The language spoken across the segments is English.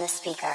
the speaker,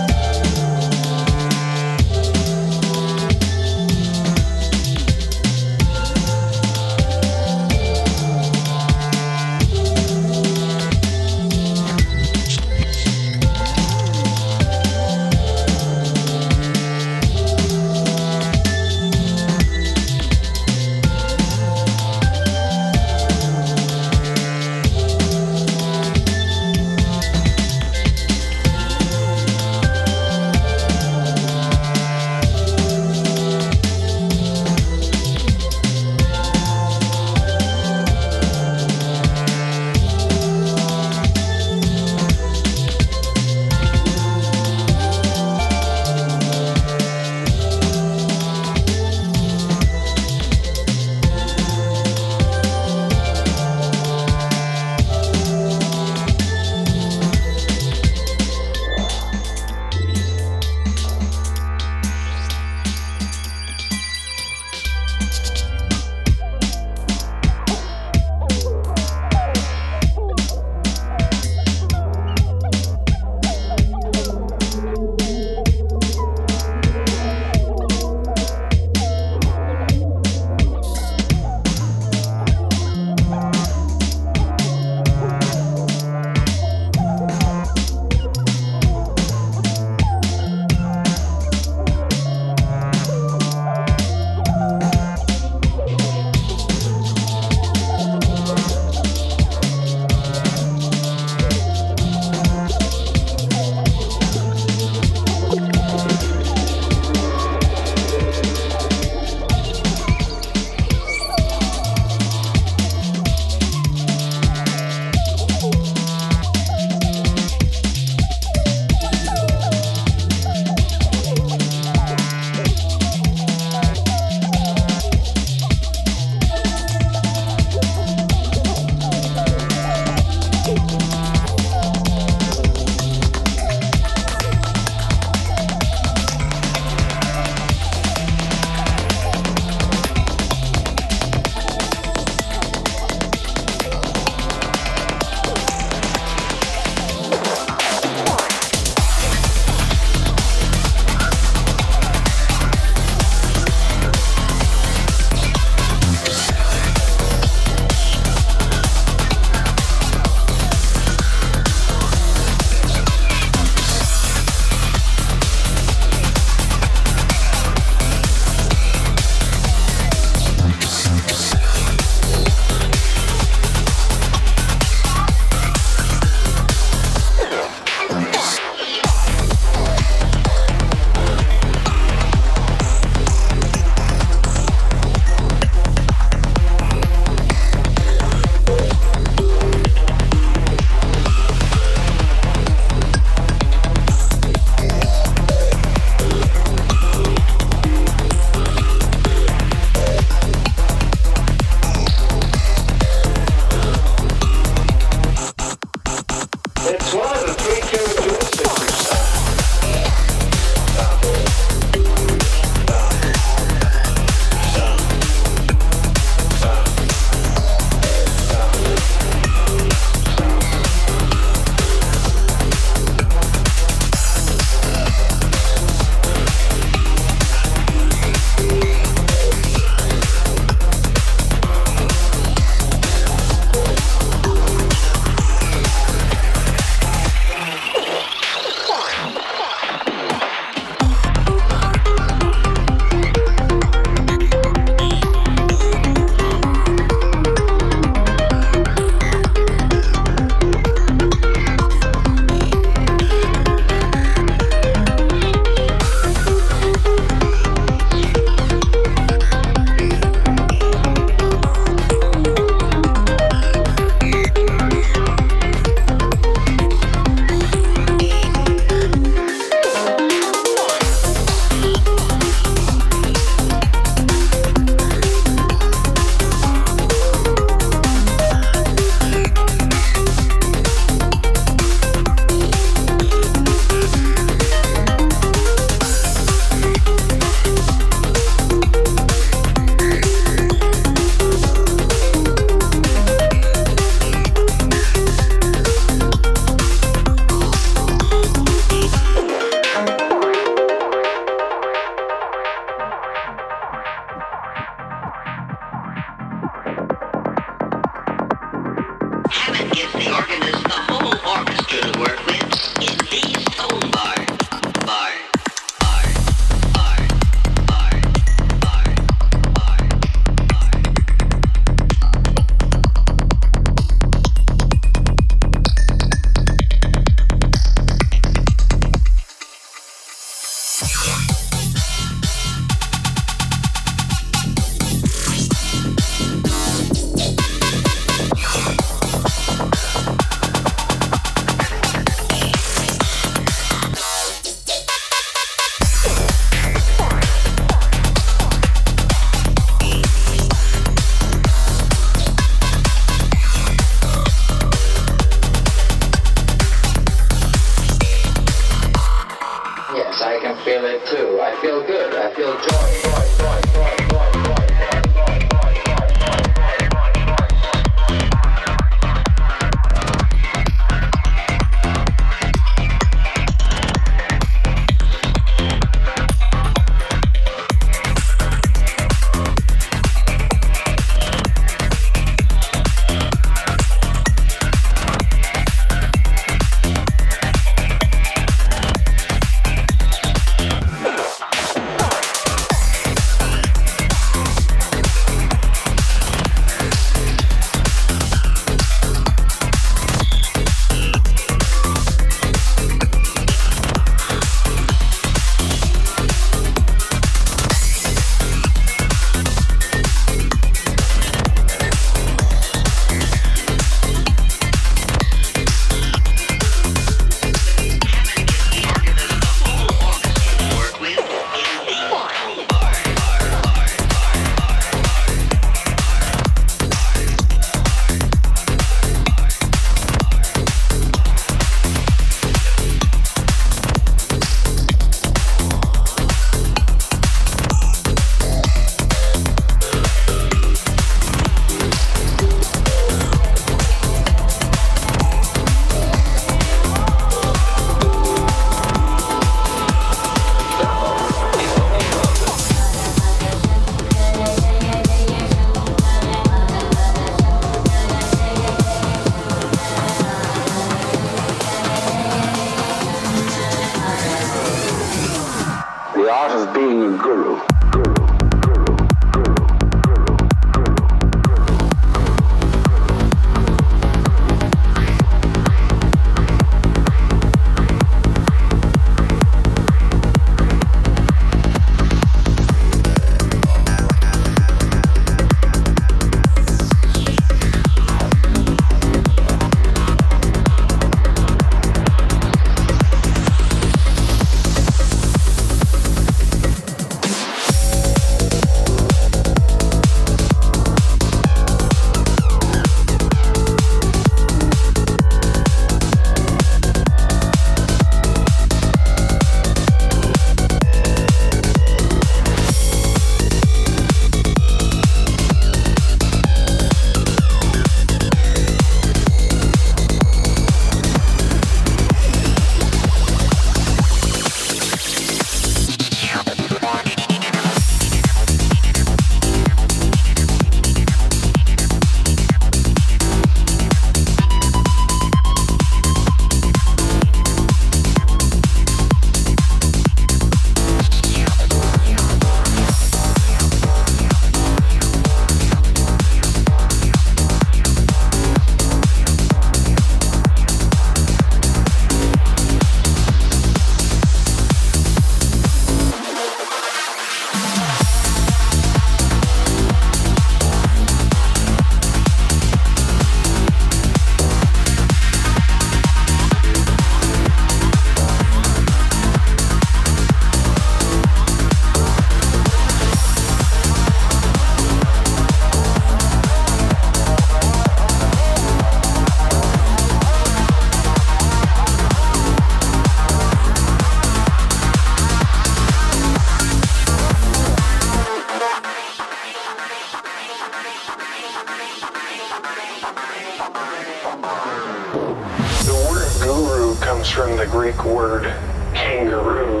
word kangaroo.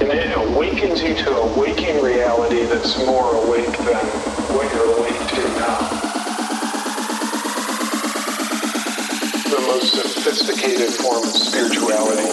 And it awakens you to a waking reality that's more awake than what you're awake to now. The most sophisticated form of spirituality.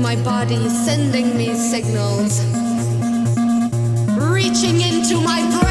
My body, sending me signals, reaching into my brain.